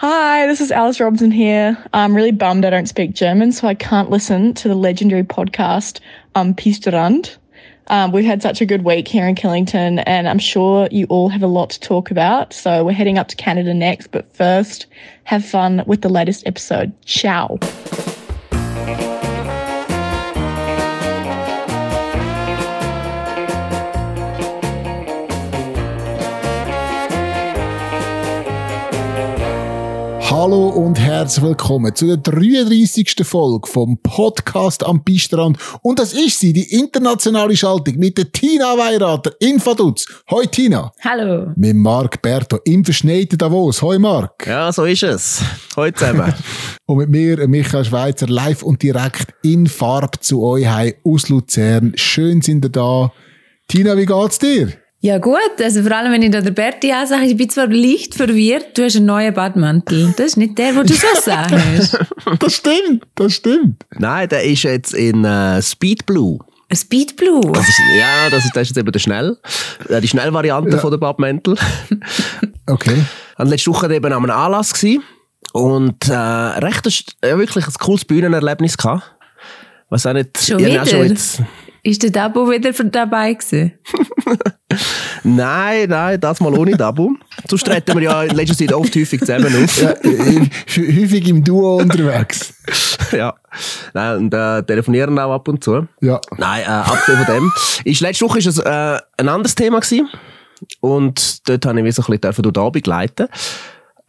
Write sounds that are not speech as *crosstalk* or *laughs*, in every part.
Hi, this is Alice Robson here. I'm really bummed I don't speak German, so I can't listen to the legendary podcast um, Pisterand. Um, we've had such a good week here in Killington, and I'm sure you all have a lot to talk about. So we're heading up to Canada next, but first, have fun with the latest episode. Ciao. Hallo und herzlich willkommen zu der 33. Folge vom Podcast am Pistrand. Und das ist sie, die internationale Schaltung mit der Tina Weirater in Vaduz. Hoi Tina. Hallo. Mit Marc Berto im verschneiten Davos. Hoi Marc. Ja, so ist es. Heute zusammen. *laughs* und mit mir, Michael Schweizer, live und direkt in Farbe zu euch heim aus Luzern. Schön sind ihr da. Tina, wie geht's dir? Ja gut, also vor allem wenn ich da der Berti ansage, ich bin zwar leicht verwirrt, du hast einen neuen Badmantel. Das ist nicht der, wo du so sagst. *laughs* das stimmt, das stimmt. Nein, der ist jetzt in äh, Speed Blue. Speed Blue? Das ist, ja, das ist, das ist jetzt eben der Schnell, äh, die Schnellvariante ja. von der Badmäntel. *laughs* okay. Und letzte Woche eben an einem Anlass gewesen und äh, recht ja, wirklich ein cooles Bühnenerlebnis gehabt. Was auch nicht... Schon wieder? Schon jetzt, ist der Dabo wieder dabei gewesen? *laughs* nein, nein, das mal ohne Dabo. Sonst treten wir ja in letzter Zeit oft häufig zusammen auf. Ja, häufig im Duo unterwegs. *laughs* ja. Nein, und äh, telefonieren auch ab und zu. Ja. Nein, äh, abgesehen von dem. Ist, letzte Woche war es äh, ein anderes Thema. Gewesen. Und dort habe ich mich so ein bisschen durch den Abend begleiten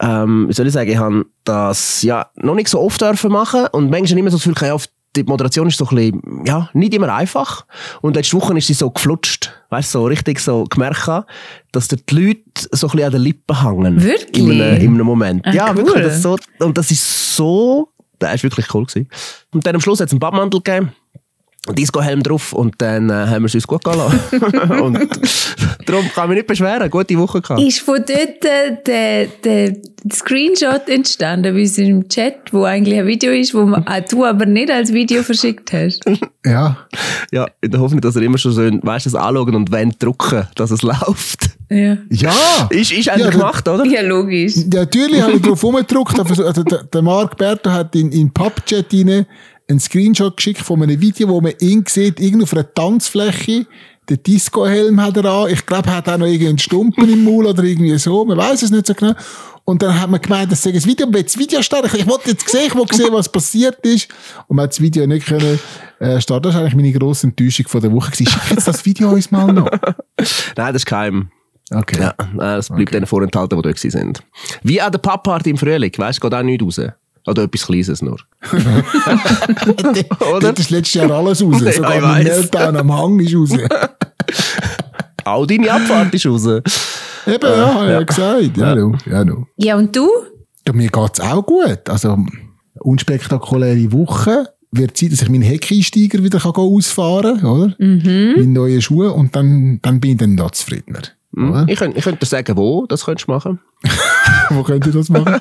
ähm, wie soll ich sagen, ich habe das ja noch nicht so oft dürfen machen und manchmal nicht mehr so das Gefühl, oft die Moderation ist so ein bisschen, ja, nicht immer einfach. Und letzte Woche ist sie so geflutscht. Weißt du, so richtig so gemerkt, dass die Leute so ein bisschen an den Lippen hängen. Wirklich? In einem, in einem Moment. Ach, ja, cool. wirklich. Das so, und das ist so, das ist wirklich cool gewesen. Und dann am Schluss hat es einen Badmantel gegeben. Disco-Helm drauf und dann äh, haben wir es uns gut gehen lassen. *laughs* und darum kann ich mich nicht beschweren. Gute Woche gehabt. Ist von dort äh, der, der Screenshot entstanden bei uns im Chat, wo eigentlich ein Video ist, wo man, äh, du aber nicht als Video verschickt hast? *laughs* ja. Ja, in der Hoffnung, dass er immer schon so, weißt du, das anschauen und wenn drucken, dass es *laughs* läuft. Ja. Ja! Ist, ist eigentlich ja, gemacht, oder? Ja, logisch. Ja, natürlich habe ich drauf rumgedruckt. Also, der, der Marc Berto hat in, in PubChat rein einen Screenshot geschickt von einem Video, wo man ihn sieht, irgendwo auf einer Tanzfläche. Den Disco-Helm hat er an. Ich glaube, er hat auch noch irgendeinen Stumpen im Maul oder irgendwie so. Man weiß es nicht so genau. Und dann hat man gemeint, das sei ein Video, man das Video starten. Ich wollte jetzt sehen, ich wollte sehen, was passiert ist. Und man hat das Video nicht können, äh, starten. Das war eigentlich meine grosse Enttäuschung von der Woche. Schick jetzt das Video uns mal noch. *laughs* Nein, das ist kein. Okay. Ja, das bleibt okay. denen vorenthalten, die dort sind. Wie an der Pub-Party im Frühling. Weißt du, geht auch nicht raus. Oder etwas Kleines nur. *laughs* Oder? Das ist letztes Jahr alles raus. *laughs* Ja, Sogar mein Meltdown am Hang ist raus. *laughs* Auch deine Abfahrt ist raus. Eben, ja, ja habe ich ja gesagt. Ja, no, ja, no. ja, und du? Ja, mir geht es auch gut. Also, unspektakuläre Woche. Wird Zeit, dass ich meinen Heckeinsteiger wieder ausfahren kann, oder? Mhm. Meine neuen Schuhe. Und dann, dann bin ich dann noch zufriedener. Mhm. Ich könnte, ich könnte dir sagen, wo das könntest du machen. wo könnt ihr das machen?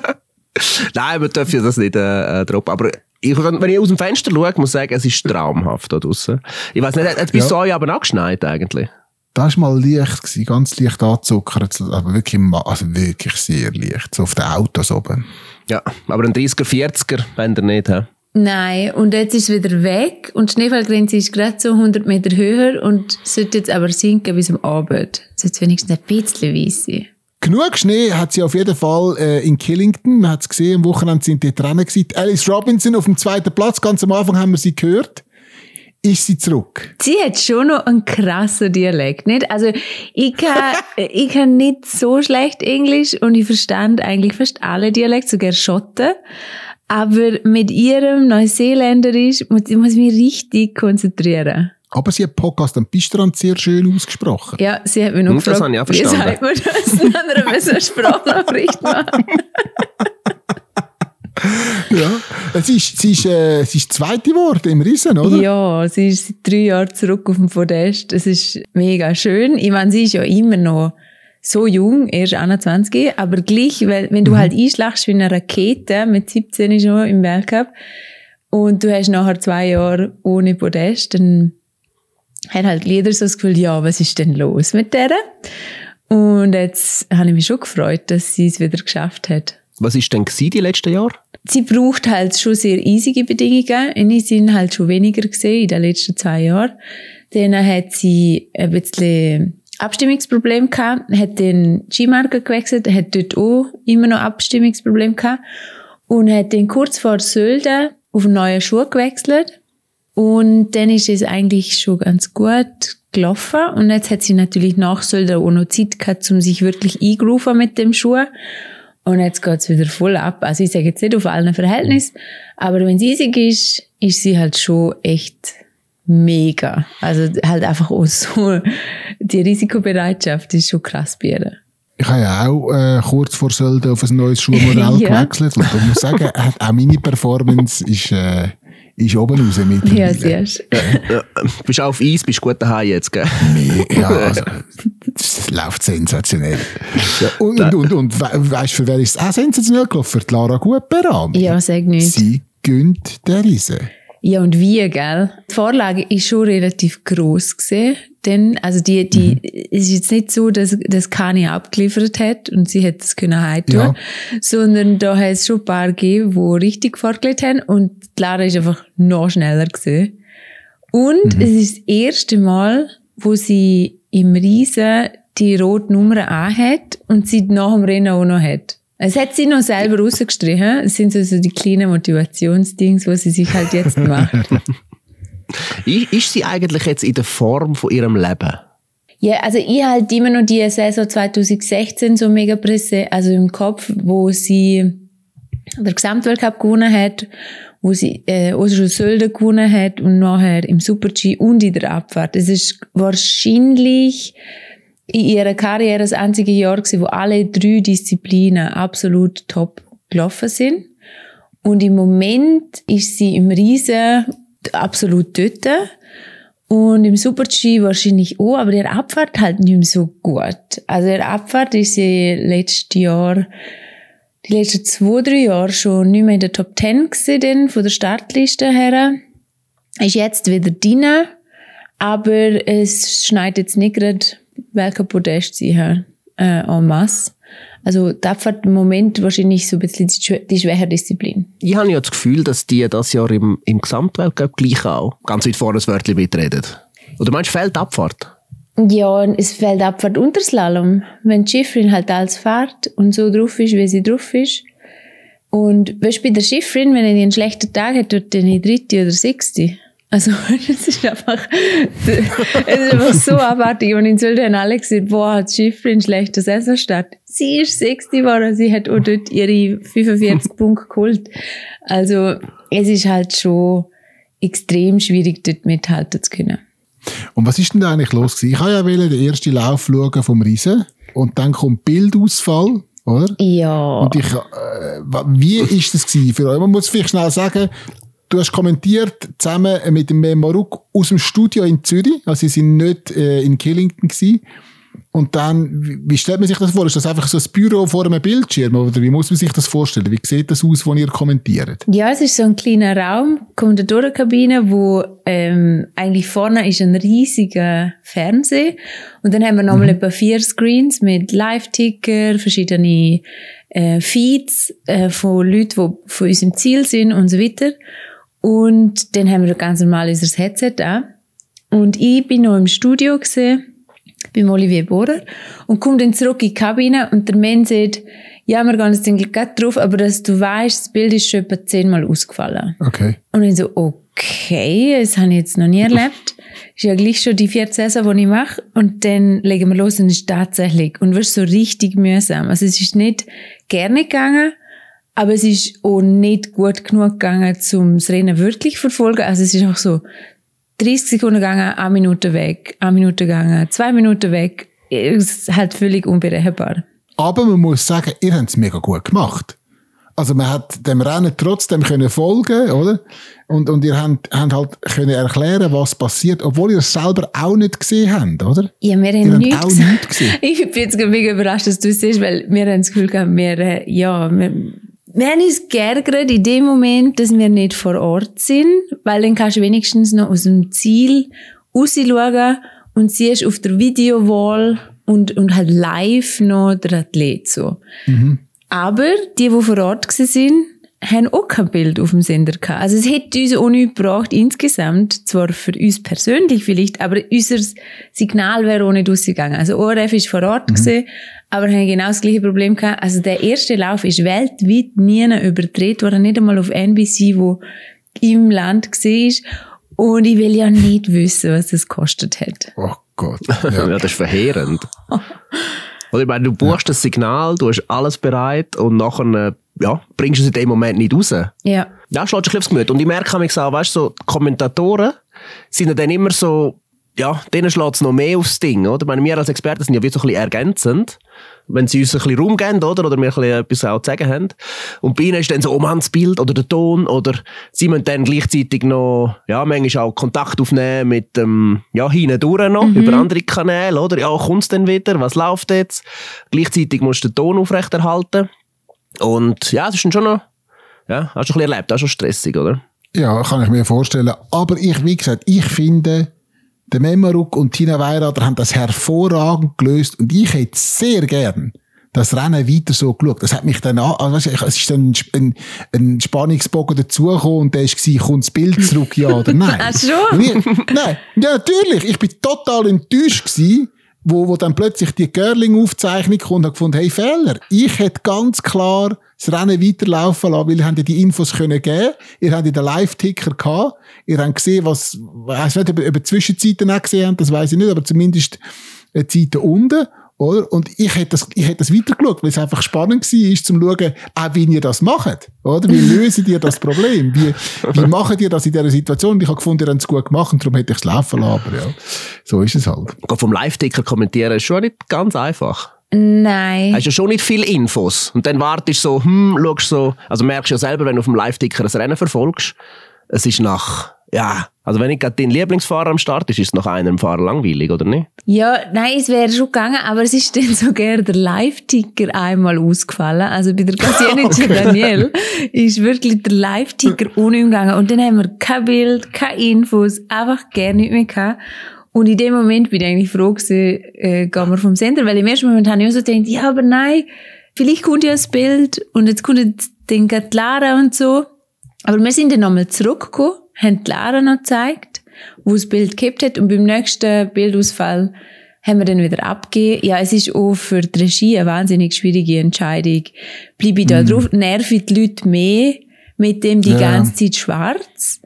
*laughs* Nein, wir dürfen das nicht äh, droppen. Aber ich, wenn ich aus dem Fenster schaue, muss ich sagen, es ist traumhaft da draußen. Ich weiß nicht, hat es bis ja. euch aber angeschneit eigentlich? Das war mal leicht, gewesen, ganz leicht angezuckert, aber wirklich, also wirklich sehr leicht, so auf den Autos oben. Ja, aber ein 30er, 40er, wenn ihr nicht, he? Nein, und jetzt ist es wieder weg und die Schneefallgrenze ist gerade so 100 Meter höher und sollte jetzt aber sinken bis am Abend. Sollte wenigstens ein bisschen weiss sein. Genug Schnee hat sie auf jeden Fall äh, in Killington. Man hat es gesehen, am Wochenende sind die Rennen gewesen. Alice Robinson auf dem zweiten Platz, ganz am Anfang haben wir sie gehört. Ist sie zurück? Sie hat schon noch einen krassen Dialekt, nicht? Also, ich kann, *laughs* ich kann nicht so schlecht Englisch und ich verstand eigentlich fast alle Dialekte, sogar Schotten. Aber mit ihrem Neuseeländerisch muss ich mich richtig konzentrieren. Aber sie hat Podcast am Pistrand sehr schön ausgesprochen. Ja, sie hat mich noch hm, gefragt, das habe ich auch wie sagt man das? Dann haben wir eine Sprachnachricht *laughs* machen. ja, es ist, sie, ist, äh, sie ist zweite geworden im Riesen, oder? Ja, sie ist seit drei Jahren zurück auf dem Podest. Es ist mega schön. Ich meine, sie ist ja immer noch so jung, erst 21, aber gleich, weil, wenn du mhm. halt einschlagst wie eine Rakete mit 17 schon im Weltcup und du hast nachher zwei Jahre ohne Podest, dann hat halt Lieder so das Gefühl, ja, was ist denn los mit der? Und jetzt habe ich mich schon gefreut, dass sie es wieder geschafft hat. Was ist denn gewesen die letzten Jahre? Sie braucht halt schon sehr easige Bedingungen. Ich sind halt schon weniger gesehen in den letzten zwei Jahren. Dann hat sie ein bisschen Abstimmungsproblem gehabt, hat den Skimarker gewechselt, hat dort auch immer noch Abstimmungsproblem gehabt und hat dann kurz vor Sölden auf einen neuen Schuh gewechselt. Und dann ist es eigentlich schon ganz gut gelaufen. Und jetzt hat sie natürlich nach Sölden auch noch Zeit gehabt, um sich wirklich eingerufen mit dem Schuh. Und jetzt geht's wieder voll ab. Also ich sage jetzt nicht auf allen Verhältnissen, aber wenn es easig ist, ist sie halt schon echt mega. Also halt einfach auch so, die Risikobereitschaft ist schon krass bei ihr. Ich habe ja auch äh, kurz vor Sölden auf ein neues Schuhmodell *laughs* Ja. gewechselt. Und ich muss sagen, auch meine Performance ist, äh, ist oben raus mit. Ja, siehst Ja, bist auf Eis, bist gut daheim jetzt, gell? Ja, *laughs* also, das läuft sensationell. Ja, und, und, und, und we weißt du, für wer ist es auch sensationell gelaufen? Für die Lara Gutberam. Ja, sag nicht. Sie gönnt der Riese. Ja, und wie, gell? Die Vorlage ist schon relativ gross gesehen. Denn, also die, die, es ist jetzt nicht so, dass, dass Kani abgeliefert hat und sie hätte es können heimtun, Ja. sondern da hat es schon ein paar gegeben, die richtig vorgelegt haben und die Lara ist einfach noch schneller gesehen. Und es ist das erste Mal, wo sie im Riesen die rote Nummer anhat und sie nach dem Rennen auch noch hat. Es hat sie noch selber rausgestrichen. Es sind so, so die kleinen Motivationsdings, die sie sich halt jetzt macht. *laughs* Ist, sie eigentlich jetzt in der Form von ihrem Leben? Ja, also ich halt immer noch die Saison 2016 so mega präsent, also im Kopf, wo sie den Gesamtweltcup gewonnen hat, wo sie äh, Oslo Sölden gewonnen hat und nachher im Super-G und in der Abfahrt. Es ist wahrscheinlich in ihrer Karriere das einzige Jahr gewesen, wo alle drei Disziplinen absolut top gelaufen sind. Und im Moment ist sie im Riesen absolut dort. Und im Super-G wahrscheinlich auch, aber der Abfahrt halt nicht mehr so gut. Also der Abfahrt ist sie letztes Jahr, die letzten zwei, drei Jahre schon nicht mehr in der Top 10 gewesen, von der Startliste her. Ist jetzt wieder drin, aber es schneit jetzt nicht gerade, welcher Podest sie hat, äh, en masse. Also die Abfahrt im Moment wahrscheinlich so ein bisschen die, schwä- die schwächere Disziplin. Ich habe ja das Gefühl, dass die das Jahr im, im Gesamtweltcup gleich auch ganz weit vorne das Wörtchen mitreden. Oder meinst du, fehlt Abfahrt? Ja, es fällt Abfahrt unter Slalom. Wenn die Schifferin halt alles fährt und so drauf ist, wie sie drauf ist. Und weißt du, bei der Schifferin, wenn sie einen schlechten Tag hat, tut dann die dritte oder sechste. Also, *laughs* es ist einfach, es ist einfach so abartig. Und in Sölden haben alle gesagt, boah, hat die Schifferin schlechter Saisonstart. Sie ist sechste geworden, sie hat auch dort ihre 45 *laughs* Punkte geholt. Also, es ist halt schon extrem schwierig, dort mithalten zu können. Und was ist denn da eigentlich los gewesen? Ich habe ja wollen den ersten Lauf schauen vom Riesen und dann kommt Bildausfall, oder? Ja. Und ich, äh, wie ist das gewesen für euch? Man muss vielleicht schnell sagen, du hast kommentiert zusammen mit dem Maruk aus dem Studio in Zürich, also sie sind nicht äh, in Killington gewesen. Und dann, wie- stellt man sich das vor? Ist das einfach so ein Büro vor einem Bildschirm? Oder wie muss man sich das vorstellen? Wie sieht das aus, wo ihr kommentiert? Ja, es ist so ein kleiner Raum, Kommentatorenkabine, wo ähm, eigentlich vorne ist ein riesiger Fernseher und dann haben wir nochmal etwa vier Screens mit Live-Ticker, verschiedene äh, Feeds äh, von Leuten, die von uns im Ziel sind und so weiter. Und dann haben wir ganz normal unser Headset an. Und ich bin noch im Studio gesehen beim Olivier Bohrer und komme dann zurück in die Kabine und der Mann sagt, ja, wir gehen jetzt eigentlich gerade drauf, aber dass du weißt, das Bild ist schon etwa zehnmal ausgefallen. Okay. Und ich so, okay, das habe ich jetzt noch nie erlebt. Ist ja gleich schon die vierte Saison, die ich mache. Und dann legen wir los und es ist tatsächlich. Und wirst so richtig mühsam. Also es ist nicht gerne gegangen, aber es ist auch nicht gut genug gegangen, um das Rennen wirklich zu verfolgen. Also es ist auch so 30 Sekunden gegangen, eine Minute weg, eine Minute gegangen, zwei Minuten weg. Es ist halt völlig unberechenbar. Aber man muss sagen, ihr habt es mega gut gemacht. Also man hat dem Rennen trotzdem können folgen, oder? Und, und ihr habt, habt halt können erklären, was passiert, obwohl ihr es selber auch nicht gesehen habt, oder? Ja, wir haben habt nichts auch gesehen. nichts *laughs* gesehen. Ich bin jetzt mega überrascht, dass du es siehst, weil wir haben das Gefühl gehabt, wir, äh, ja, wir, wir haben uns geärgert in dem Moment, dass wir nicht vor Ort sind, weil dann kannst du wenigstens noch aus dem Ziel rausschauen und siehst auf der Videowall und, und halt live noch der Athlet so. Aber die, die vor Ort waren, haben auch kein Bild auf dem Sender gehabt. Also es hätte uns auch nichts gebracht, insgesamt, zwar für uns persönlich vielleicht, aber unser Signal wäre auch nicht rausgegangen. Also ORF ist vor Ort mhm. gewesen, aber haben genau das gleiche Problem gehabt. Also der erste Lauf ist weltweit nie überdreht worden, nicht einmal auf NBC, wo im Land war. Und ich will ja nicht wissen, was das kostet hat. Oh Gott. *laughs* Ja, ja das ist verheerend. *laughs* Oder ich meine, du buchst ja. das Signal, du hast alles bereit und nachher ja, bringst du es in dem Moment nicht raus. Ja. Ja, schlägt sich aufs Gemüt. Und ich merke mich auch, weißt du, so, Kommentatoren sind dann immer so, ja, denen schlägt es noch mehr aufs Ding, oder? Ich meine, wir als Experten sind ja wie so ein bisschen ergänzend, wenn sie uns ein bisschen Raum geben, oder? Oder wir ein bisschen etwas auch zu sagen haben. Und bei ihnen ist dann so, oh Mann, das Bild oder der Ton, oder sie müssen dann gleichzeitig noch, ja, manchmal auch Kontakt aufnehmen mit dem, ja, hinten durch noch, mhm. über andere Kanäle, oder? Ja, kommt's denn wieder? Was läuft jetzt? Gleichzeitig musst du den Ton aufrechterhalten. Und ja, das ist schon noch, ja, hast du ein bisschen erlebt, auch schon stressig, oder? Ja, kann ich mir vorstellen. Aber ich, wie gesagt, ich finde, der Memaruk und Tina Weirader haben das hervorragend gelöst und ich hätte sehr gern das Rennen weiter so geschaut. Das hat mich dann an, also es ist dann ein, ein Spannungsbogen dazugekommen und der war, kommt das Bild zurück, ja oder *laughs* nein? Ach schon? Ich, nein, ja natürlich. Ich bin total enttäuscht gewesen, wo, wo dann plötzlich die Girling-Aufzeichnung kommt und gefunden, hey, Fehler. Ich hätte ganz klar das Rennen weiterlaufen lassen, weil ihr habt die Infos können geben. Ihr habt den Live-Ticker gehabt. Ihr habt gesehen, was, ich weiss nicht, ob ihr Zwischenzeiten auch gesehen habt, das weiß ich nicht, aber zumindest äh, Zeiten unten. Oder? Und ich hätte das, ich hätte das weitergeschaut, weil es einfach spannend war, ist, zum schauen, auch wie ihr das macht. Oder? Wie *laughs* lösen ihr das Problem? Wie, wie *laughs* machen ihr das in dieser Situation? Und ich habe gefunden, ihr habt es gut gemacht und darum hätte ich es laufen lassen. Aber ja, so ist es halt. Vom Live-Ticker kommentieren ist schon nicht ganz einfach. Nein. Hast ja schon nicht viele Infos. Und dann wartest du so, hm, schaust so, also merkst du ja selber, wenn du auf dem Live-Ticker ein Rennen verfolgst, es ist nach ja, also wenn nicht gerade dein Lieblingsfahrer am Start ist, ist es nach einem Fahrer langweilig, oder nicht? Ja, nein, es wäre schon gegangen, aber es ist dann *laughs* sogar der Live-Ticker einmal ausgefallen. Also bei der Kasianica *laughs* okay. Daniel ist wirklich der Live-Ticker unumgegangen. Und dann haben wir kein Bild, keine Infos, einfach gar nicht mehr gehabt. Und in dem Moment bin ich eigentlich froh gewesen, äh, gehen wir vom Sender, weil im ersten Moment habe ich auch so gedacht, ja, aber nein, vielleicht kommt ja das Bild und jetzt kommt jetzt den Lara und so. Aber wir sind dann nochmal zurückgekommen haben die Lara noch gezeigt, wo das Bild gekippt hat. Und beim nächsten Bildausfall haben wir dann wieder abgegeben. Ja, es ist auch für die Regie eine wahnsinnig schwierige Entscheidung. Bleibe ich da mm. drauf? Nerven die Leute mehr mit dem die ja. ganze Zeit schwarz?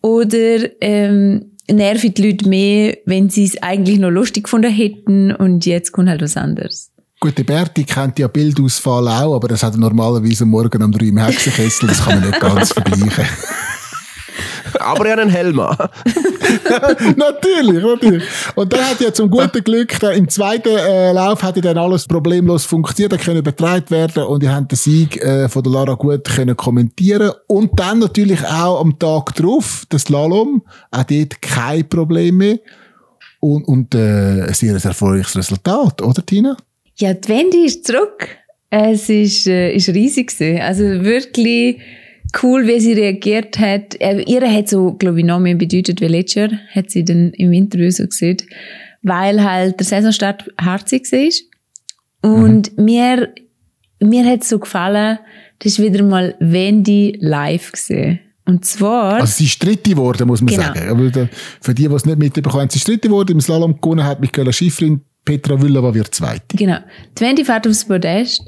Oder ähm, nerven die Leute mehr, wenn sie es eigentlich noch lustig gefunden hätten und jetzt kommt halt was anderes? Gut, der Berti kennt ja Bildausfall auch, aber das hat er normalerweise morgen um drei im Hexenkessel, das kann man nicht ganz *laughs* vergleichen. Aber er hat einen Helm an. *laughs* natürlich, natürlich. Und dann hat ja zum guten Glück, im zweiten äh, Lauf hat dann alles problemlos funktioniert, er können übertragen werden und ihr habt den Sieg äh, von der Lara gut können kommentieren und dann natürlich auch am Tag drauf, das Slalom, auch dort kein Problem mehr und, und äh, ein sehr erfolgreiches Resultat, oder Tina? Ja, die Wendy ist zurück. Es ist, äh, ist riesig gewesen. Also wirklich cool, wie sie reagiert hat. Äh, ihre hat so, glaube ich, noch mehr bedeutet wie letztes Jahr, hat sie dann im Interview so gesagt, weil halt der Saisonstart harzig war. Und mhm. mir, mir hat es so gefallen, das ist wieder mal Wendy live gesehen. Und zwar. Also, sie ist Dritte geworden, muss man genau. sagen. Aber für die, die es nicht mitbekommen haben, sie ist Dritte geworden. Im Slalom gewonnen hat Michaela Schifrin, Petra Villava wird Zweite. Genau. Die Wendy fährt aufs Podest.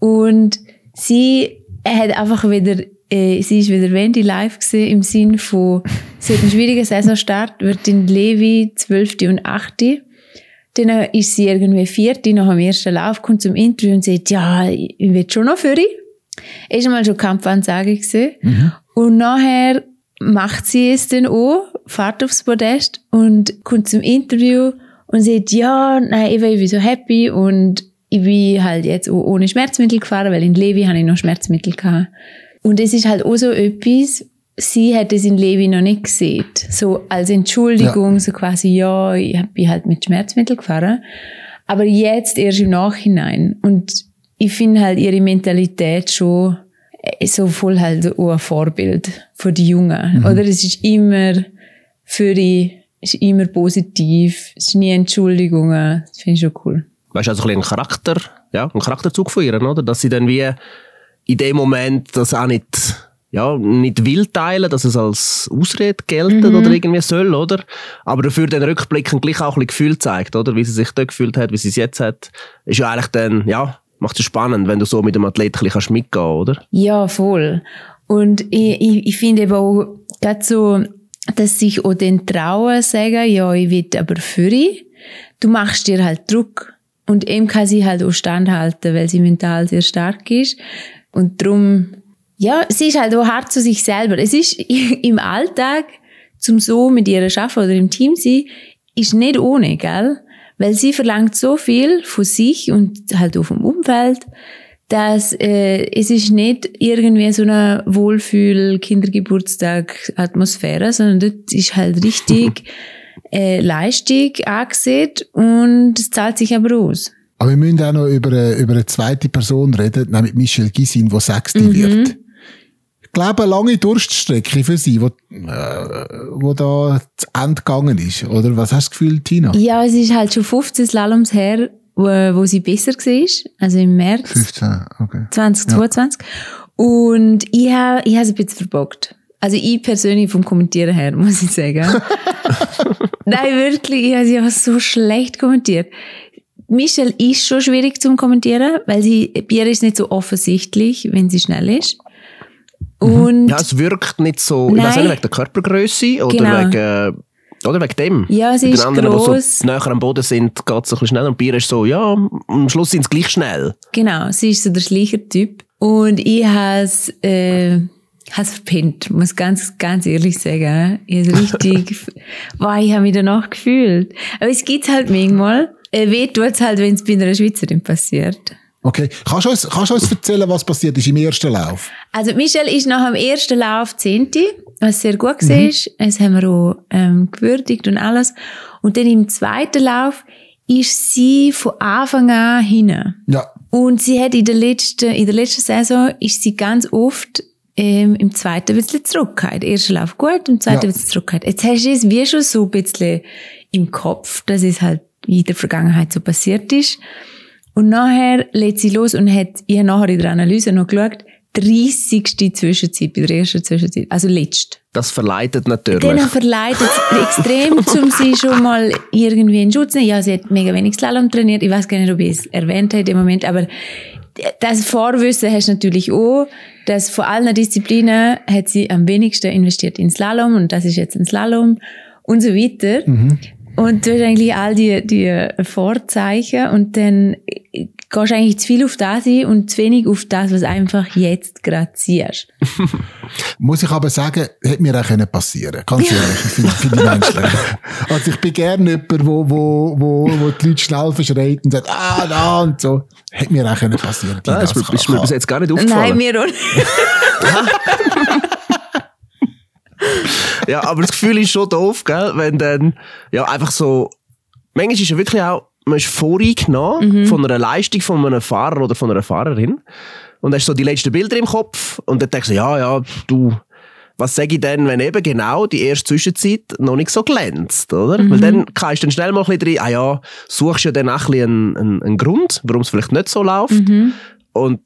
Und sie hat einfach wieder äh, sie ist wieder Wendy live gesehen im Sinn von, sie hat einen schwierigen Saisonstart, wird in Levi 12. und 8. Dann ist sie irgendwie vierte nach dem ersten Lauf, kommt zum Interview und sagt, ja, ich will schon noch für dich. Ist einmal schon Kampfansage gesehen. Mhm. Und nachher macht sie es dann auch, fährt aufs Podest und kommt zum Interview und sagt, ja, nein, ich bin so happy und ich bin halt jetzt auch ohne Schmerzmittel gefahren, weil in Levi habe ich noch Schmerzmittel gehabt. Und es ist halt auch so etwas, sie hat es in Levi noch nicht gesehen. So als Entschuldigung, ja. so quasi, ja, ich bin halt mit Schmerzmittel gefahren. Aber jetzt erst im Nachhinein. Und ich finde halt ihre Mentalität schon äh, so voll halt auch ein Vorbild für die Jungen. Mhm. Oder es ist immer für die, ist immer positiv, es ist nie Entschuldigungen. Das finde ich schon cool. Weißt du, also ein bisschen Charakter ja, ein Charakterzug von ihr, oder? Dass sie dann wie in dem Moment das auch nicht, ja, nicht will teilen, dass es als Ausrede geltet Mhm. oder irgendwie soll, oder? Aber dafür den Rückblicken gleich auch ein bisschen Gefühl zeigt, oder? Wie sie sich dort gefühlt hat, wie sie es jetzt hat. Ist ja eigentlich dann, ja, macht es spannend, wenn du so mit dem Athlet ein bisschen kannst mitgehen, oder? Ja, voll. Und ich, ich, ich finde eben auch, gerade so, dass sich auch den trauen, sagen, ja, ich will aber für dich. Du machst dir halt Druck. Und eben kann sie halt auch standhalten, weil sie mental sehr stark ist. Und darum, ja, sie ist halt auch hart zu sich selber. Es ist *laughs* im Alltag, zum so mit ihr arbeiten oder im Team sein, ist nicht ohne, gell? Weil sie verlangt so viel von sich und halt auch vom Umfeld, dass äh, es ist nicht irgendwie so eine Wohlfühl-Kindergeburtstag-Atmosphäre, sondern dort ist halt richtig *laughs* äh, Leistung angesehen und es zahlt sich aber aus. Aber wir müssen auch noch über eine, über eine zweite Person reden, nämlich Michelle Gisin, die Sechste Mhm. wird. Ich glaube, eine lange Durststrecke für sie, wo, äh, wo da zu Ende gegangen ist. Oder was hast du das Gefühl, Tina? Ja, es ist halt schon 15 Slaloms her, wo, wo sie besser war, also im März 15, okay. 2022. Und ich habe ich es ein bisschen verbockt. Also ich persönlich vom Kommentieren her, *laughs* muss ich sagen. *laughs* Nein, wirklich, ich habe sie einfach so schlecht kommentiert. Michelle ist schon schwierig zum Kommentieren, weil sie, bei ihr ist nicht so offensichtlich, wenn sie schnell ist. Und Ja, es wirkt nicht so, ich weiß Nein. nicht, wegen der Körpergröße oder Genau. wegen, oder wegen dem. Ja, sie Bei den ist anderen, die gross. so näher am Boden sind, geht es ein bisschen schneller. Und bei ihr ist so, ja, am Schluss sind sie gleich schnell. Genau, sie ist so der Schleicher-Typ. Und ich habe es äh, has verpennt, muss ganz, ganz ehrlich sagen. Ich habe richtig, *laughs* wow, ich habe mich danach gefühlt. Aber es gibt halt manchmal, äh, weh tut es halt, wenn es bei einer Schweizerin passiert. Okay. Kannst du uns, kannst du uns erzählen, was passiert ist im ersten Lauf? Also Michelle ist nach dem ersten Lauf Zehnte, was sehr gut war. Das haben wir auch ähm, gewürdigt und alles. Und dann im zweiten Lauf ist sie von Anfang an hinten. Ja. Und sie hat in der letzten, in der letzten Saison ist sie ganz oft ähm, im zweiten ein bisschen zurückgehalten. Der erste Lauf gut, im zweiten Ja. ein bisschen zurückgehalten. Jetzt hast du es wie schon so ein bisschen im Kopf, dass es halt in der Vergangenheit so passiert ist. Und nachher lädt sie los und hat, ich habe nachher in der Analyse noch geschaut, 30. Zwischenzeit bei der ersten Zwischenzeit, also letzt. Das verleitet natürlich. Denen verleitet es extrem, um sie schon mal irgendwie in Schutz zu nehmen. Ja, sie hat mega wenig Slalom trainiert. Ich weiß gar nicht, ob ich es erwähnt habe in dem Moment, aber das Vorwissen hast du natürlich auch, dass von allen Disziplinen hat sie am wenigsten investiert in Slalom und das ist jetzt ein Slalom und so weiter. Und du hast eigentlich all die, die Vorzeichen und dann gehst du eigentlich zu viel auf das ein und zu wenig auf das, was einfach jetzt gerade siehst. *laughs* Muss ich aber sagen, hätte mir auch können passieren Ganz ehrlich, ich finde find ich menschlich. *laughs* Also ich bin gerne jemand, wo, wo, wo, wo die Leute schnell verschreit und sagt, ah, da und so. Hätte mir auch können passieren Nein, das ist mir bis jetzt gar nicht aufgefallen. Nein, mir auch nicht. *laughs* Ja, aber das Gefühl ist schon doof, gell? Wenn dann, ja, einfach so, manchmal ist ja wirklich auch, man ist voreingenommen von einer Leistung von einem Fahrer oder von einer Fahrerin. Und hast so die letzten Bilder im Kopf und dann denkst du, ja, ja, du, was sage ich denn, wenn eben genau die erste Zwischenzeit noch nicht so glänzt, oder? Weil dann kannst du dann schnell mal ein bisschen rein, ah ja, suchst ja dann auch ein bisschen einen, einen, einen Grund, warum es vielleicht nicht so läuft. Und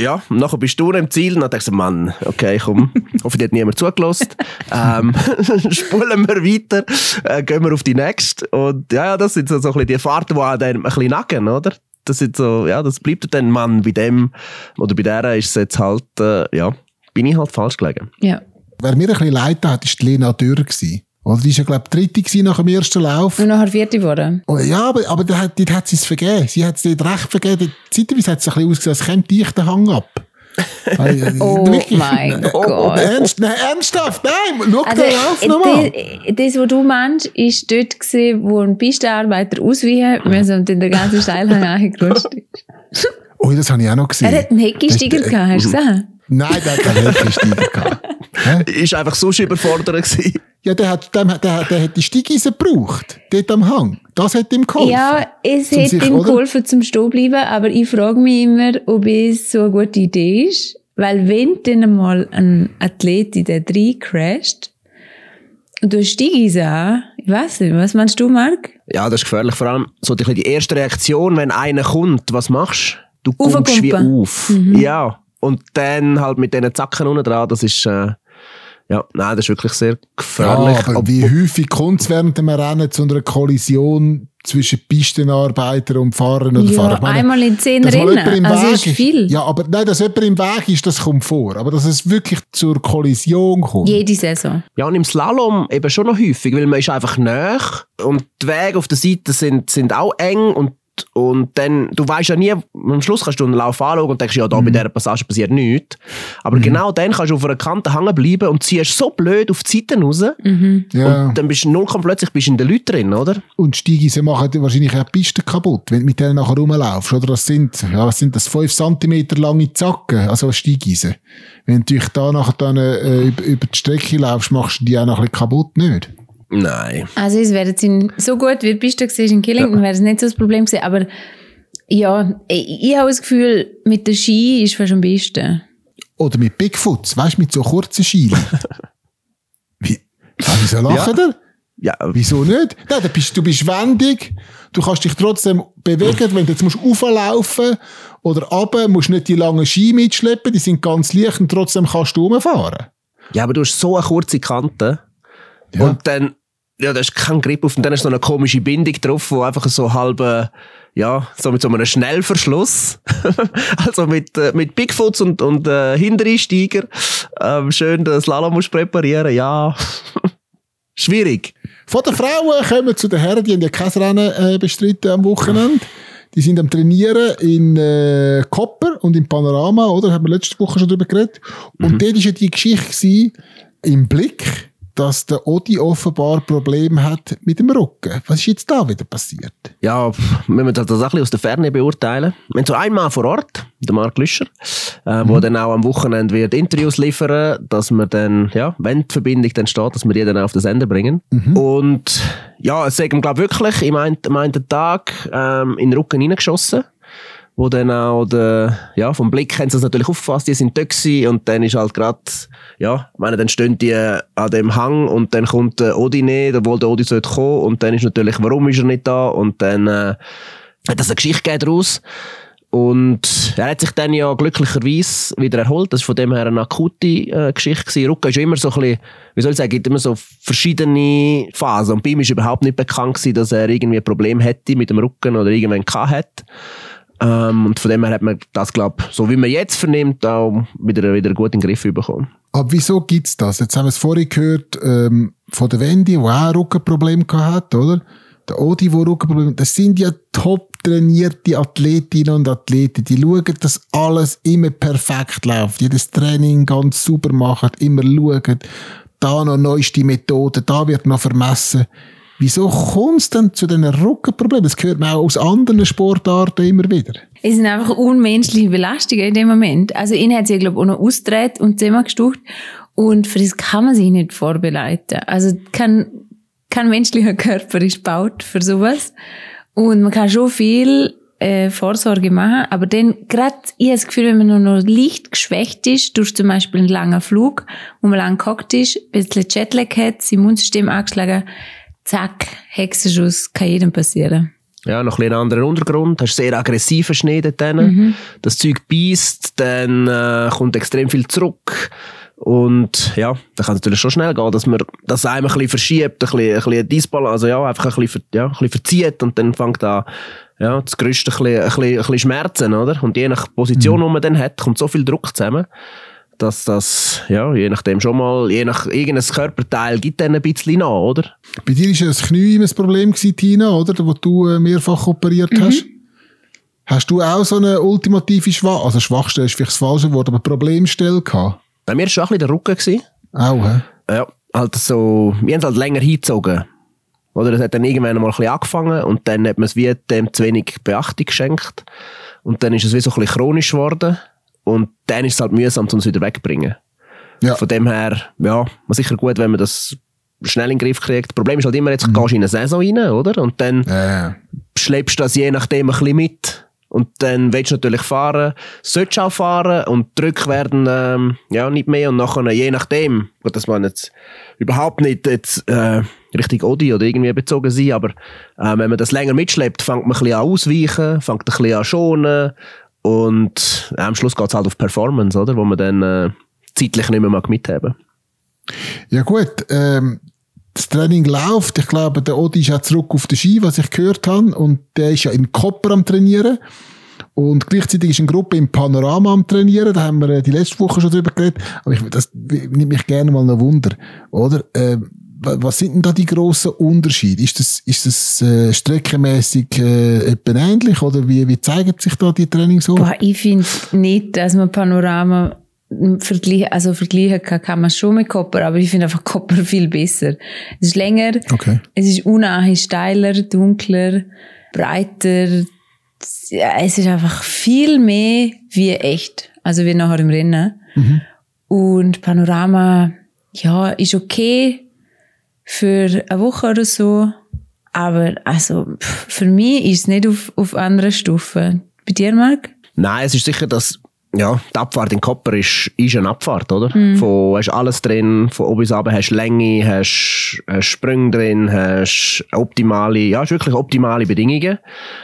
ja, und nachher bist du im Ziel und dann denkst du, Mann, okay, komm, *laughs* hoffentlich hat niemand zugelassen. ähm, *laughs* spulen wir weiter, äh, gehen wir auf die nächste. Und ja, ja, das sind so, so ein bisschen die Fahrten, die auch dann ein bisschen nacken, oder? Das sind so, ja, das bleibt dann, Mann, bei dem oder bei der ist es jetzt halt, äh, ja, bin ich halt falsch gelegen. Ja. Wer mir ein bisschen leid hat, war die Lena Dürr. gewesen. Oder die war ja, glaube ich, dritte gewesen nach dem ersten Lauf. Und nachher vierte geworden. Oh, ja, aber, aber dort, hat- dort hat sie es vergeben. Sie hat es dort recht vergeben. Zeitweise hat es ein bisschen ausgesehen, als käme dich der Hang ab. *laughs* Äh, äh, Oh wirklich. mein Äh, *laughs* Gott. Ernst, nein, ernsthaft, nein, schau Also, Lauf äh, nochmal. das, was du meinst, ist dort gewesen, wo ein Pistenarbeiter ausweichen müssen und dann der ganze Steilhang *laughs* angerutscht ist. Oh, das habe ich auch noch gesehen. Er hat einen Heckensteiger Das- gehabt, hast du gesehen? Nein, der hat keinen Heckensteiger gehabt. Hä? Ist einfach sonst überfordert gewesen. Ja, der hat, der, der, der hat die Steigeisen gebraucht. Dort am Hang. Das hat ihm geholfen. Ja, es hätte sich, ihm oder? geholfen zum Stehen bleiben, aber ich frage mich immer, ob es so eine gute Idee ist, weil wenn dann einmal ein Athlet in den drei crasht und du steigst an, Ich weiß nicht, was meinst du, Marc? Ja, das ist gefährlich. Vor allem so die, die erste Reaktion, wenn einer kommt, was machst du? Du kommst wie auf. Ja. Und dann halt mit diesen Zacken unten dran, das ist, äh, ja, nein, das ist wirklich sehr Ja, gefährlich. aber Ob- wie häufig kommt es während dem Rennen zu einer Kollision zwischen Pistenarbeiter und Fahrern oder Ja, Fahrer? Ich meine, einmal in zehn Rennen. Also Weg ist viel. Ja, aber nein, dass jemand im Weg ist, das kommt vor. Aber dass es wirklich zur Kollision kommt. Jede Saison. Ja, und im Slalom eben schon noch häufig, weil man ist einfach näher und die Wege auf der Seite sind, sind auch eng und, und dann, du weißt ja nie, am Schluss kannst du einen Lauf anschauen und denkst, ja, da bei dieser Passage passiert nichts. Aber genau dann kannst du auf einer Kante hängen bleiben und ziehst so blöd auf die Seiten raus Ja. und dann bist du null kommt plötzlich bist du in den Leuten drin, oder? Und Steigeisen machen dir wahrscheinlich auch die Piste kaputt, wenn du mit denen nachher rumlaufst. Oder das sind, ja, was sind das, 5 cm lange Zacken, also Steigeisen. Wenn du natürlich da nachher dann, äh, über, über die Strecke laufst, machst du die auch noch ein bisschen kaputt, nicht? Nein. Also es wäre jetzt in, so gut wie Piste war in Killington, wäre es nicht so das Problem gewesen. Aber ja, ich, ich habe das Gefühl, mit der Ski ist fast am besten. Oder mit Bigfoots, weißt du, mit so kurzen Schienen. *laughs* Wie, ja, wieso lachen Ja. ihr? Ja, Wieso nicht? Nein, du bist, du bist wendig, du kannst dich trotzdem bewegen, wenn du jetzt musst auflaufen oder runter, musst nicht die langen Ski mitschleppen, die sind ganz leicht und trotzdem kannst du rumfahren. ja, aber du hast so eine kurze Kante Ja. und dann, ja, da ist kein Grip auf und dann ist so eine komische Bindung drauf, wo einfach so halbe, ja, so mit so einem Schnellverschluss, *laughs* also mit, äh, mit Bigfoots und, und äh, Hintereinsteiger, ähm, schön den Slalom musst präparieren, ja, *laughs* schwierig. Von den Frauen kommen wir zu den Herren, die haben ja kein Rennen äh, bestritten am Wochenende. Die sind am Trainieren in äh, Kopper und im Panorama, oder? Haben wir letzte Woche schon drüber geredet. Und dort war ja die Geschichte gewesen, im Blick, dass der Odi offenbar Probleme hat mit dem Rücken. Was ist jetzt da wieder passiert? Ja, wir müssen das ein bisschen aus der Ferne beurteilen. Wir haben so einmal vor Ort, der Marc Lüscher, äh, wo dann auch am Wochenende wird Interviews liefern, dass wir dann, ja, wenn die Verbindung dann steht, dass wir die dann auch auf den Sender bringen. Und ja, es sagen glaube wirklich, ich meinte, meinte Tag ähm, in den Rücken reingeschossen. Wo dann auch der, ja, vom Blick haben sie das natürlich aufgefasst, die sind gewesen, und dann ist halt gerade, ja, ich meine, dann stehen die an dem Hang und dann kommt der Odi nicht, obwohl der Odi sollte kommen und dann ist natürlich, warum ist er nicht da und dann äh, hat das eine Geschichte gegeben daraus. Und er hat sich dann ja glücklicherweise wieder erholt. Das war von dem her eine akute äh, Geschichte. Gewesen. Rücken ist immer so ein bisschen, wie soll ich sagen, gibt immer so verschiedene Phasen. Und bei ihm ist überhaupt nicht bekannt gewesen, dass er irgendwie ein Problem hätte mit dem Rücken oder irgendwann gehabt hat. Ähm, und von dem her hat man das, glaube so wie man jetzt vernimmt, auch wieder, wieder gut in den Griff bekommen. Aber wieso gibt's das? Jetzt haben wir es vorhin gehört ähm, von der Wendy, die auch ein Rückenproblem gehabt hat, oder? Der Odi, der Rückenproblem hat. Das sind ja top trainierte Athletinnen und Athleten. Die schauen, dass alles immer perfekt läuft. Jedes Training ganz super machen, immer schauen. Da noch neueste Methoden, da wird noch vermessen. Wieso kommt es denn zu diesen Rückenproblemen? Das hört man auch aus anderen Sportarten immer wieder. Es sind einfach unmenschliche Belastungen in dem Moment. Also ihn hat sie, glaube ich, auch noch ausgedreht und zusammengestucht. Und für das kann man sich nicht vorbereiten. Also kein, kein menschlicher Körper ist gebaut für sowas. Und man kann schon viel äh, Vorsorge machen, aber dann gerade, ich habe das Gefühl, wenn man nur noch leicht geschwächt ist, durch zum Beispiel einen langen Flug, wo man lang gehockt ist, ein bisschen Jetlag hat, das Immunsystem angeschlagen, zack, Hexenschuss, kann jedem passieren. Ja, noch ein bisschen anderen Untergrund. Hast sehr aggressiven Schnee dort drin. Das Zeug beißt, dann äh, kommt extrem viel zurück. Und ja, da kann es natürlich schon schnell gehen, dass man das einmal ein bisschen verschiebt, ein bisschen, ein bisschen Disball, also ja, einfach ein bisschen, ja, ein bisschen verzieht und dann fängt an, ja, das Größte ein bisschen, ein bisschen, ein bisschen Schmerzen, oder? Und je nach Position, die man dann hat, kommt so viel Druck zusammen, dass das, ja, je nachdem schon mal, je nach irgendein Körperteil gibt dann ein bisschen nach, oder? Bei dir war ja das Knie immer ein Problem, gewesen, Tina, oder? Wo du äh, mehrfach operiert hast. Hast du auch so eine ultimative Schwach, also Schwachstelle ist vielleicht das falsche Wort, aber Problemstelle gehabt? Bei mir war schon ein bisschen der Rücken. Gewesen. Auch, hä? Ja, halt so, wir haben es halt länger hingezogen. Oder es hat dann irgendwann mal ein bisschen angefangen und dann hat man es wie dem zu wenig Beachtung geschenkt. Und dann ist es wie so ein bisschen chronisch geworden. Und dann ist es halt mühsam, um es wieder wegzubringen. Ja. Von dem her, ja, sicher gut, wenn man das schnell in den Griff kriegt. Das Problem ist halt immer, jetzt gehst du in eine Saison rein, oder? Und dann Äh, schleppst du das je nachdem ein bisschen mit. Und dann willst du natürlich fahren, sollst auch fahren und die werden ähm, ja, nicht mehr und nachher, je nachdem, gut, das man jetzt überhaupt nicht jetzt, äh, richtig Odi oder irgendwie bezogen sein, aber äh, wenn man das länger mitschleppt, fängt man ein bisschen an ausweichen, fängt ein bisschen an schonen und äh, am Schluss geht es halt auf Performance, oder? Wo man dann äh, zeitlich nicht mehr mag mithaben Ja gut, ähm, das Training läuft. Ich glaube, der Odi ist auch zurück auf den Ski, was ich gehört habe. Und der ist ja in Kopper am Trainieren. Und gleichzeitig ist eine Gruppe im Panorama am Trainieren. Da haben wir äh, die letzte Woche schon drüber geredet. Aber ich, das nimmt mich gerne mal noch Wunder. Oder? Äh, was sind denn da die grossen Unterschiede? Ist das, ist das äh, streckenmäßig äh, etwa ähnlich oder wie, wie zeigen sich da die Trainings so? Ich finde nicht, dass man Panorama vergleichen, also vergleichen kann, kann man schon mit Kopper, aber ich finde einfach Kopper *laughs* viel besser. Es ist länger, okay. es ist unahe steiler, dunkler, breiter. Es ist einfach viel mehr wie echt, also wie nachher im Rennen. Mhm. Und Panorama, ja, ist okay für eine Woche oder so, aber also für mich ist es nicht auf, auf anderen Stufen. Bei dir, Marc? Nein, es ist sicher, dass ja, die Abfahrt in Kopper ist, ist eine Abfahrt, oder? Mhm. Von, hast alles drin, von oben bis runter hast Länge, hast, hast Sprünge drin, hast optimale, ja, hast wirklich optimale Bedingungen.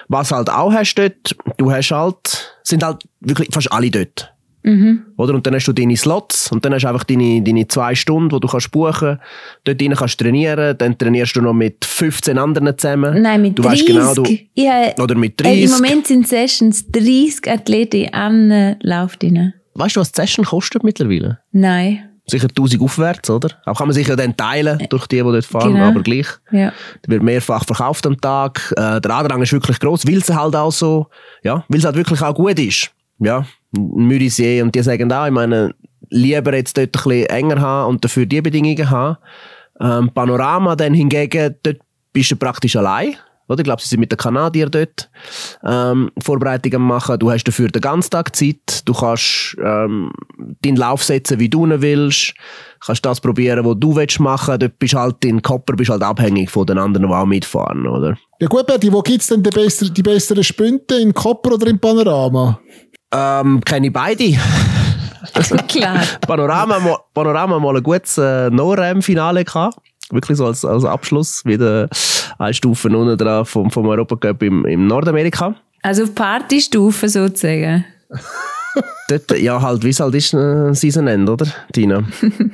Was halt auch hast dort, du hast halt, sind halt wirklich fast alle dort. Mhm. Oder? Und dann hast du deine Slots und dann hast du einfach deine, deine zwei Stunden, die du kannst buchen Dort rein kannst du trainieren. Dann trainierst du noch mit 15 anderen zusammen. Nein, mit du 30. Genau, du, habe, oder mit 30. Äh, Im Moment sind Sessions 30 Athleten am Lauf drin. Weißt du, was die Session kostet mittlerweile? Nein. Sicher 1000 aufwärts, oder? Auch kann man sich ja dann teilen durch die, die dort fahren, genau. aber gleich. Ja. Da wird mehrfach verkauft am Tag. Äh, der Andrang ist wirklich groß, weil es halt auch so, ja, weil es halt wirklich auch gut ist. Ja, Mürisee und die sagen auch, ich meine, lieber jetzt dort ein bisschen enger haben und dafür die Bedingungen haben. Ähm, Panorama dann hingegen, dort bist du praktisch allein. Oder? Ich glaube, sie sind mit den Kanadiern dort ähm, Vorbereitungen machen. Du hast dafür den ganzen Tag Zeit. Du kannst ähm, deinen Lauf setzen, wie du ihn willst. Du kannst das probieren, was du willst machen. Dort bist halt in Kopper bist halt abhängig von den anderen, die auch mitfahren, oder? Ja gut, Berti, wo gibt es denn die, besseren, die besseren Sprinten? In Kopper oder in Panorama? Ähm, kenne beide. Klar. *laughs* Panorama, Panorama mal ein gutes äh, NORAM-Finale gehabt. Wirklich so als, als Abschluss, wieder eine Stufe unten dran vom, vom Europacup im, im Nordamerika. Also auf Partystufe sozusagen. *laughs* Dort, ja, halt, wie es halt ist, äh, Season End, oder, Tina?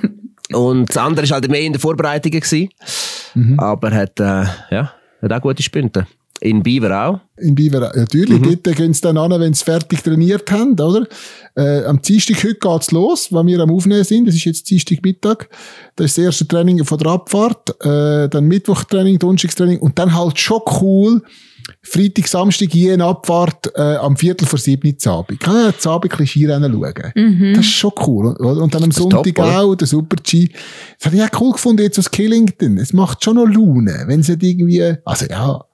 *laughs* Und das andere war halt mehr in der Vorbereitung. Gewesen, mhm. Aber hat, äh, ja, hat auch gute Spünte. In Biber auch? In Biber, natürlich. Mhm. Dort gehen sie dann an, wenn sie fertig trainiert haben, oder? Äh, am Dienstag heute geht's los, wenn wir am Aufnehmen sind. Das ist jetzt Dienstag Mittag. Das ist das erste Training von der Abfahrt. Äh, dann Mittwochtraining, Donnerstagstraining. Und dann halt schon cool, Freitag, Samstag je eine Abfahrt äh, am Viertel vor sieben Uhr Abend. Kann ja zu Abend ein bisschen Skirennen schauen. Mhm. Das ist schon cool. Oder? Und dann am Sonntag top, auch, der Super-G. Das habe ich auch cool gefunden jetzt aus Killington. Es macht schon noch Laune, wenn sie irgendwie, also ja,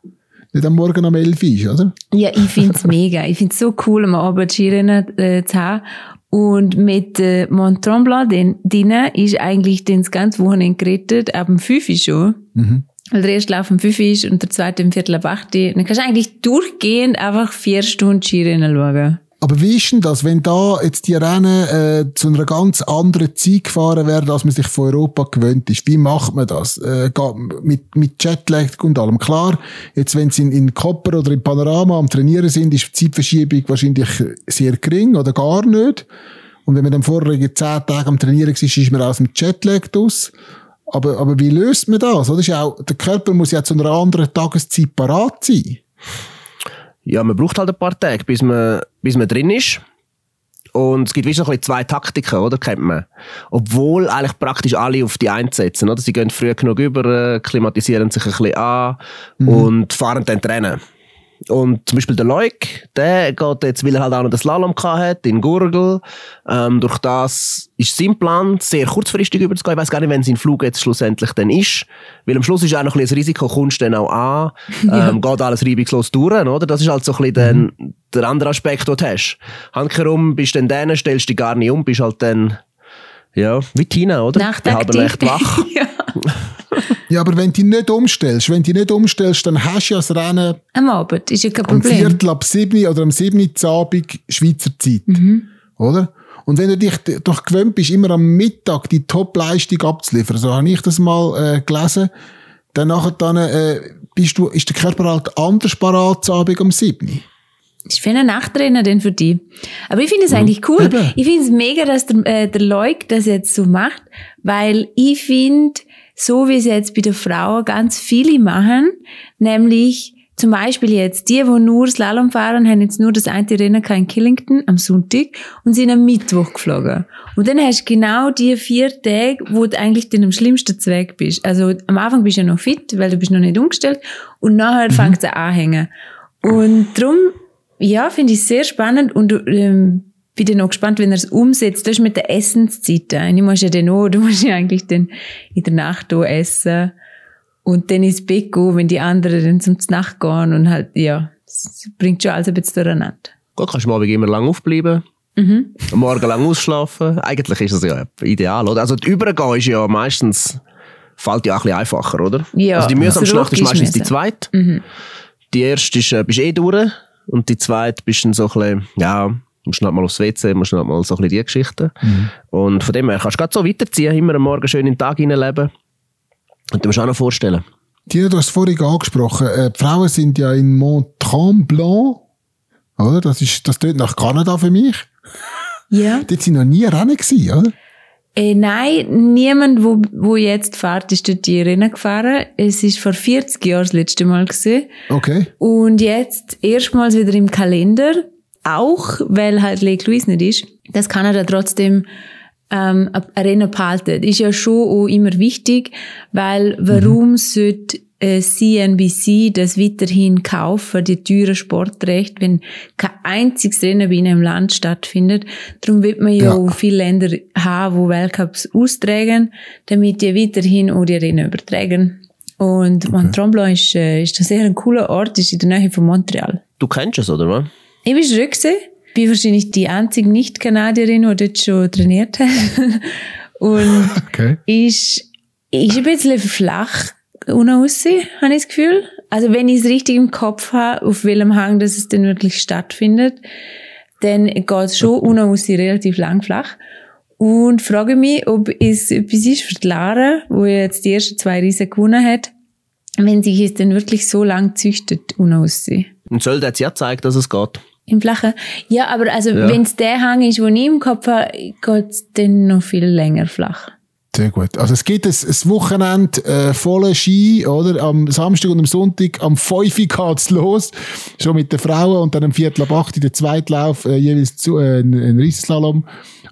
nicht am Morgen um 11 Uhr ist, oder? Ja, ich finde es *laughs* mega. Ich finde es so cool, am Abend Skirennen äh, zu haben. Und mit äh, Mont Tremblant drinnen ist eigentlich das ganze Wochenende gerettet, ab dem 5 Uhr schon. Mhm. Weil der erste Lauf um 5 Uhr ist und der zweite um Viertel ab 8 Uhr. Dann kannst du eigentlich durchgehend einfach vier Stunden Skirennen schauen. Aber wie ist denn das, wenn da jetzt die Rennen äh, zu einer ganz anderen Zeit gefahren werden, als man sich von Europa gewöhnt ist? Wie macht man das? Äh, mit, mit Jetlag und allem. Klar, jetzt wenn sie in, in Kopper oder in Panorama am Trainieren sind, ist die Zeitverschiebung wahrscheinlich sehr gering oder gar nicht. Und wenn man dann vorher zehn Tage am Trainieren war, ist man aus dem Jetlag draus. Aber, aber wie löst man das? Oder? Ist auch, der Körper muss ja zu einer anderen Tageszeit parat sein ja, man braucht halt ein paar Tage, bis man, bis man drin ist. Und es gibt wie so ein zwei Taktiken, oder? Kennt man. Obwohl eigentlich praktisch alle auf die einsetzen, oder? Sie gehen früh genug über, klimatisieren sich ein bisschen an mhm. und fahren dann Rennen. Und zum Beispiel der Leuk, der geht jetzt, weil er halt auch noch den Slalom hat in Gurgel. Ähm, durch das ist sein Plan, sehr kurzfristig überzugehen. Ich weiß gar nicht, wenn sein Flug jetzt schlussendlich dann ist. Weil am Schluss ist auch noch ein bisschen das Risiko, kommst du dann auch an, *laughs* ja. ähm, geht alles reibungslos durch, oder? Das ist halt so ein bisschen mhm. der, der andere Aspekt, den du hast. Handkerum bist du dann dann, stellst dich gar nicht um, bist halt dann, ja, wie Tina, oder? Nach der halbe Nacht wach. *laughs* ja. Ja, aber wenn du dich nicht umstellst, wenn du dich nicht umstellst, dann hast du ja das Rennen Am Abend ist ja kein am Problem. Viertel ab sieben oder am sieben Abend Schweizer Zeit. Mhm. Oder? Und wenn du dich doch gewöhnt bist, immer am Mittag die Top-Leistung abzuliefern, so habe ich das mal äh, gelesen, dann nachher dann, äh, bist du, ist der Körper halt anders parat zu Abend um sieben. Ich finde ein Nachttrainer denn für die. Aber ich finde es eigentlich cool. Ich finde es mega, dass der, äh, der Leuk das jetzt so macht, weil ich finde, so wie es jetzt bei der Frau ganz viele machen, nämlich zum Beispiel jetzt die, die nur Slalom fahren, haben jetzt nur das eine Rennen in Killington am Sonntag und sind am Mittwoch geflogen. Und dann hast du genau die vier Tage, wo du eigentlich dann am schlimmsten Zweck bist. Also am Anfang bist du ja noch fit, weil du bist noch nicht umgestellt und nachher fängt es an anhängen. Und darum, ja, finde ich es sehr spannend und ähm, bin dann noch gespannt, wenn er es umsetzt. Das ist mit der Essenszeit. Und ich muss ja dann auch, du musst ja eigentlich dann in der Nacht auch essen und dann ins Bett gehen, wenn die anderen dann zum Nacht gehen und halt, ja, das bringt schon alles ein bisschen durcheinander. Gut, kannst du mal immer lang aufbleiben. Mhm. Am Morgen lang ausschlafen. Eigentlich ist das ja ideal, oder? Also, die Übergehen ist ja meistens, fällt ja auch ein bisschen einfacher, oder? Ja, also, die mühsamste Nacht ist ist meistens die mühsam. zweite. Die erste ist, äh, bist eh durch. Und die zweite bist dann so ein bisschen, ja, musst halt mal aufs WC, musst halt mal so ein bisschen die Geschichten. Und von dem her kannst du gerade so weiterziehen, immer am Morgen schön in den Tag hineinleben. Und du musst auch noch vorstellen. Tina, du hast es vorhin angesprochen, äh, die Frauen sind ja in Mont Tremblant, oder? Das ist, das tönt nach Kanada für mich. Ja. *laughs* Dort sind noch nie Rennen gewesen, oder? Äh, nein, niemand, wo, wo jetzt fährt, ist dort die Rennen gefahren. Es ist vor 40 Jahren das letzte Mal gesehen. Okay. Und jetzt erstmals wieder im Kalender, auch weil halt Lake Louise nicht ist, dass Kanada trotzdem ähm, ein Rennen behalten. Ist ja schon auch immer wichtig, weil warum sollte äh, CNBC das weiterhin kaufen, die teuren Sportrechte, wenn kein einziges Rennen bei ihnen im Land stattfindet. Darum wird man ja, Ja. auch viele Länder haben, wo Weltcups austragen, damit die weiterhin auch die Rennen übertragen. Und Mont Tremblant ist, äh, ist ein sehr cooler Ort, ist in der Nähe von Montreal. Du kennst es, oder? was? Ich bin schon gesehen. Bin wahrscheinlich die einzige Nicht-Kanadierin, die dort schon trainiert hat. *laughs* Und *laughs* Okay. ist, ist ein bisschen flach unten raus, habe ich das Gefühl. Also wenn ich es richtig im Kopf habe, auf welchem Hang dass es denn wirklich stattfindet, dann geht es schon unten raus relativ lang flach. Und frage mich, ob es etwas ist für die Lara, wo jetzt die ersten zwei Riesen gewonnen hat, wenn sich es denn wirklich so lang züchtet unten raus. Und hat es ja gezeigt, dass es geht. Im Flachen? Ja, aber also, Ja. wenn es der Hang ist, den ich im Kopf habe, geht es dann noch viel länger flach. Sehr gut. Also es gibt ein, ein Wochenende äh, voller Ski, oder? Am Samstag und am Sonntag am 5 Uhr geht's los. Schon mit den Frauen und dann am Viertel ab 8 Uhr der Zweitlauf, äh, jeweils zu, äh, ein, ein Riesenslalom.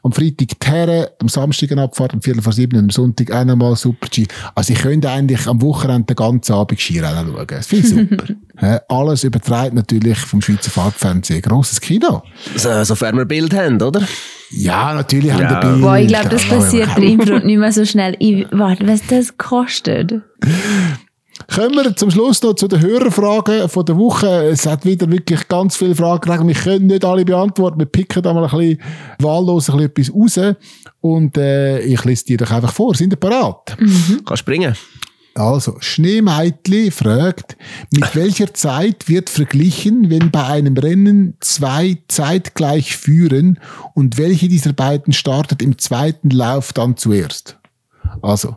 Am Freitag die Herren, am Samstag eine Abfahrt, am Viertel vor 7 und am Sonntag auch nochmal Super-G. Also ich könnte eigentlich am Wochenende den ganzen Abend Skirennen schauen. Das finde ich super. *laughs* Alles übertreibt natürlich vom Schweizer Fahrtfernsehen. Grosses Kino. So, sofern wir Bild haben, oder? Ja, natürlich haben Ja. die Bilder. Boah, ich glaube, das passiert ihm nicht mehr so schnell. Ich, warte, was das kostet? Kommen wir zum Schluss noch zu den Hörerfragen von der Woche. Es hat wieder wirklich ganz viele Fragen. Wir können nicht alle beantworten. Wir picken da mal ein bisschen wahllos ein bisschen etwas raus. Und äh, ich lese dir doch einfach vor. Sind ihr parat? Kannst springen. Also, Schneemeitli fragt, mit welcher Zeit wird verglichen, wenn bei einem Rennen zwei zeitgleich führen und welche dieser beiden startet im zweiten Lauf dann zuerst? Also,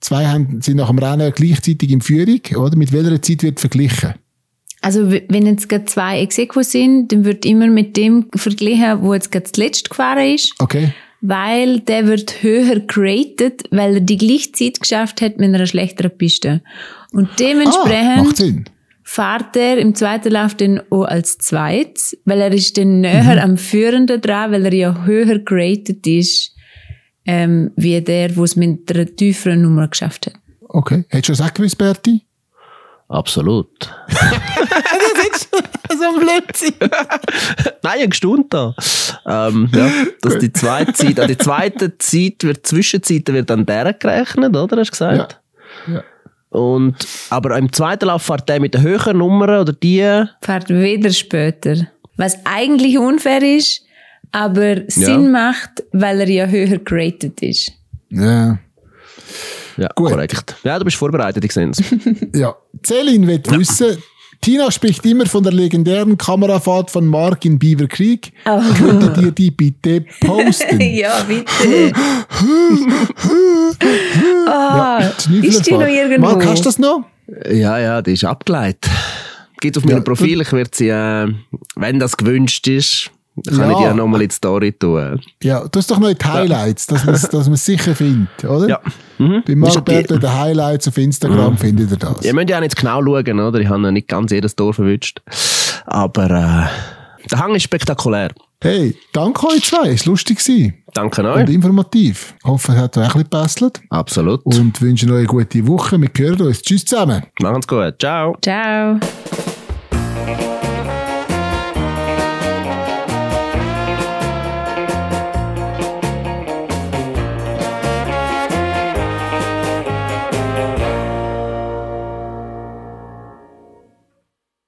zwei haben, sind nach dem Rennen gleichzeitig in Führung, oder? Mit welcher Zeit wird verglichen? Also, wenn jetzt gerade zwei Exequo sind, dann wird immer mit dem verglichen, wo jetzt gerade zuletzt gefahren ist, Okay? weil der wird höher geratet, weil er die gleiche Zeit geschafft hat mit einer schlechteren Piste. Und Ah, dementsprechend macht Sinn. fährt er im zweiten Lauf dann auch als zweit, weil er ist dann näher am Führenden dran, weil er ja höher geratet ist, ähm, wie der, wo es mit einer tieferen Nummer geschafft hat. Okay. Hättest du das auch gewusst, Berti? Absolut. *laughs* so ein Blödsinn. *laughs* Nein, ich habe da. Ähm, ja, dass die zweite Zeit, an die zweite Zeit wird, Zwischenzeit wird an der gerechnet, oder? Hast du gesagt? Ja. Ja. Und, aber im zweiten Lauf fährt der mit der höheren Nummer oder die, Fährt wieder später. Was eigentlich unfair ist, aber Sinn macht, weil er ja höher geratet ist. Ja. Ja, Gut. korrekt. Ja, du bist vorbereitet, ich sehe es. *laughs* Ja. Celine will wissen, Tina spricht immer von der legendären Kamerafahrt von Mark in Beaver Creek. Oh. Könntet ihr die bitte posten? *laughs* ja, bitte. *laughs* ah, Schnüffelfahrt. ist die noch irgendwo? Mark, hast du das noch? ja, ja, die ist abgeleitet. Gibt auf meinem Ja, Profil, ich werde sie, äh, wenn das gewünscht ist, kann Ja. ich die ja nochmal in die Story tun. Ja, du hast doch noch in die Highlights, dass man es dass man's sicher findet, oder? Ja. Mhm. Bei Ist die- Bertel, den Highlights auf Instagram, findet ihr das. Ihr müsst ja auch nicht genau schauen, oder? Ich habe ja nicht ganz jedes Tor verwünscht. Aber äh, der Hang ist spektakulär. Hey, danke euch zwei, es war lustig Danke und euch. informativ. Ich hoffe, es hat euch ein bisschen Absolut. und wünsche euch eine gute Woche. Wir hören uns. Tschüss zusammen. Machen's gut. Ciao. Ciao.